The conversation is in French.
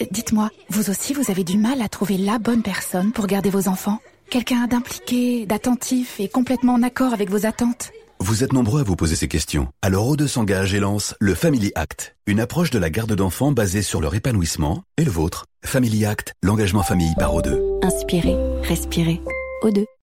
Euh, dites-moi, vous aussi vous avez du mal à trouver la bonne personne pour garder vos enfants? Quelqu'un d'impliqué, d'attentif et complètement en accord avec vos attentes? Vous êtes nombreux à vous poser ces questions. Alors O2 s'engage et lance le Family Act, une approche de la garde d'enfants basée sur leur épanouissement et le vôtre. Family Act, l'engagement famille par O2. Inspirez, respirez. O2.